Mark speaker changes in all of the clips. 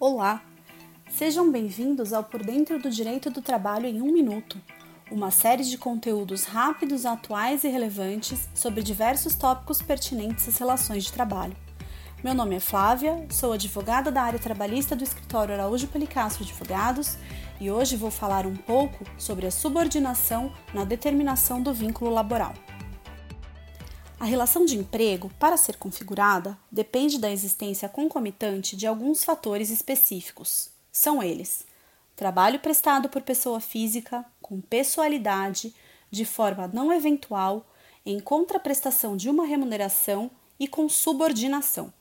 Speaker 1: Olá! Sejam bem-vindos ao Por Dentro do Direito do Trabalho em um Minuto, uma série de conteúdos rápidos, atuais e relevantes sobre diversos tópicos pertinentes às relações de trabalho. Meu nome é Flávia, sou advogada da área trabalhista do escritório Araújo Pelicastro Advogados e hoje vou falar um pouco sobre a subordinação na determinação do vínculo laboral. A relação de emprego, para ser configurada, depende da existência concomitante de alguns fatores específicos. São eles: trabalho prestado por pessoa física, com pessoalidade, de forma não eventual, em contraprestação de uma remuneração e com subordinação.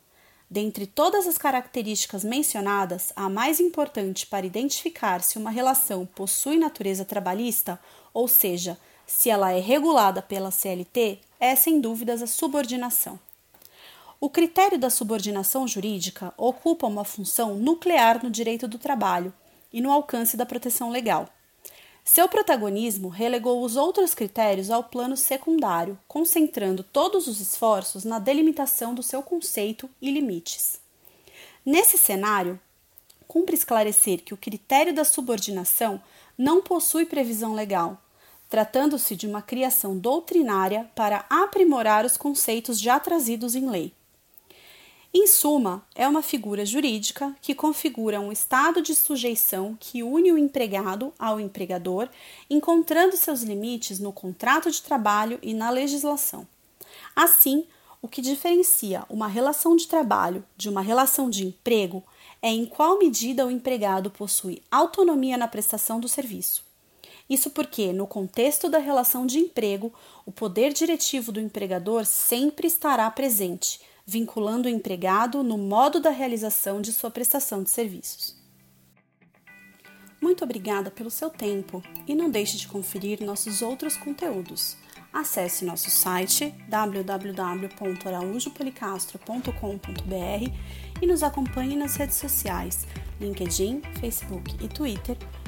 Speaker 1: Dentre todas as características mencionadas, a mais importante para identificar se uma relação possui natureza trabalhista, ou seja, se ela é regulada pela CLT, é sem dúvidas a subordinação. O critério da subordinação jurídica ocupa uma função nuclear no direito do trabalho e no alcance da proteção legal. Seu protagonismo relegou os outros critérios ao plano secundário, concentrando todos os esforços na delimitação do seu conceito e limites. Nesse cenário, cumpre esclarecer que o critério da subordinação não possui previsão legal, tratando-se de uma criação doutrinária para aprimorar os conceitos já trazidos em lei. Em suma, é uma figura jurídica que configura um estado de sujeição que une o empregado ao empregador, encontrando seus limites no contrato de trabalho e na legislação. Assim, o que diferencia uma relação de trabalho de uma relação de emprego é em qual medida o empregado possui autonomia na prestação do serviço. Isso porque, no contexto da relação de emprego, o poder diretivo do empregador sempre estará presente vinculando o empregado no modo da realização de sua prestação de serviços. Muito obrigada pelo seu tempo e não deixe de conferir nossos outros conteúdos. Acesse nosso site www.araújopolicastro.com.br e nos acompanhe nas redes sociais LinkedIn, Facebook e Twitter